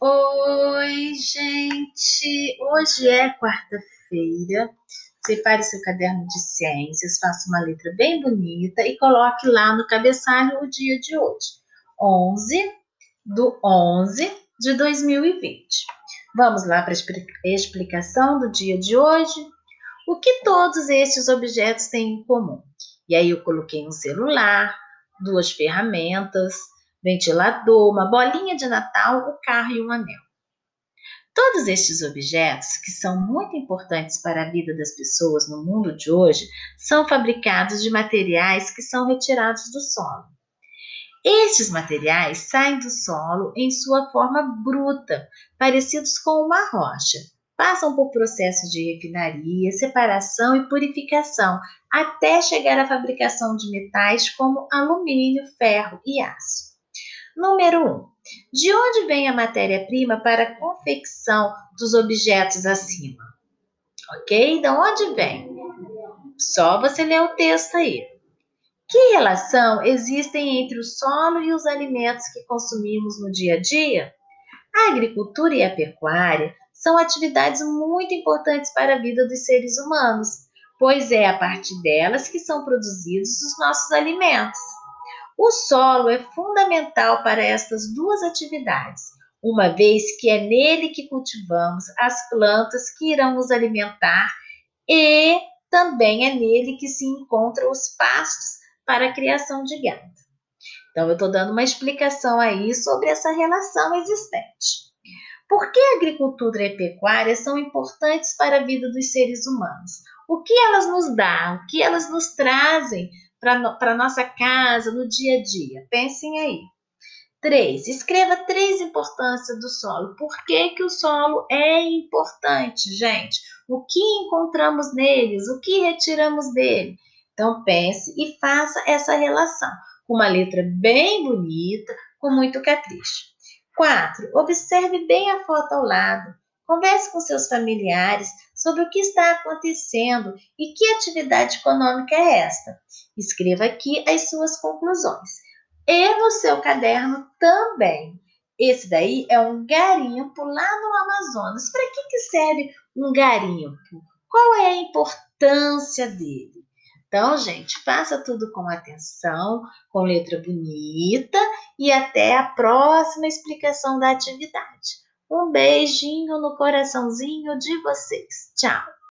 Oi, gente! Hoje é quarta-feira. Separe seu caderno de ciências, faça uma letra bem bonita e coloque lá no cabeçalho o dia de hoje, 11 do 11 de 2020. Vamos lá para a explicação do dia de hoje? O que todos estes objetos têm em comum? E aí eu coloquei um celular, duas ferramentas, ventilador, uma bolinha de Natal, o carro e um anel. Todos estes objetos, que são muito importantes para a vida das pessoas no mundo de hoje, são fabricados de materiais que são retirados do solo. Estes materiais saem do solo em sua forma bruta, parecidos com uma rocha. Passam por processos de refinaria, separação e purificação, até chegar à fabricação de metais como alumínio, ferro e aço. Número 1. Um, de onde vem a matéria-prima para a confecção dos objetos acima? Ok? De onde vem? Só você ler o texto aí. Que relação existem entre o solo e os alimentos que consumimos no dia a dia? A agricultura e a pecuária são atividades muito importantes para a vida dos seres humanos, pois é a partir delas que são produzidos os nossos alimentos. O solo é fundamental para estas duas atividades, uma vez que é nele que cultivamos as plantas que irão nos alimentar e também é nele que se encontram os pastos para a criação de gado. Então, eu estou dando uma explicação aí sobre essa relação existente. Por que a agricultura e a pecuária são importantes para a vida dos seres humanos? O que elas nos dão? O que elas nos trazem para nossa casa, no dia a dia. Pensem aí. Três, escreva três importâncias do solo. Por que, que o solo é importante, gente? O que encontramos neles? O que retiramos dele? Então, pense e faça essa relação com uma letra bem bonita, com muito capricho. Quatro, observe bem a foto ao lado. Converse com seus familiares sobre o que está acontecendo e que atividade econômica é esta. Escreva aqui as suas conclusões. E no seu caderno também. Esse daí é um garimpo lá no Amazonas. Para que, que serve um garimpo? Qual é a importância dele? Então, gente, faça tudo com atenção, com letra bonita e até a próxima explicação da atividade. Um beijinho no coraçãozinho de vocês. Tchau!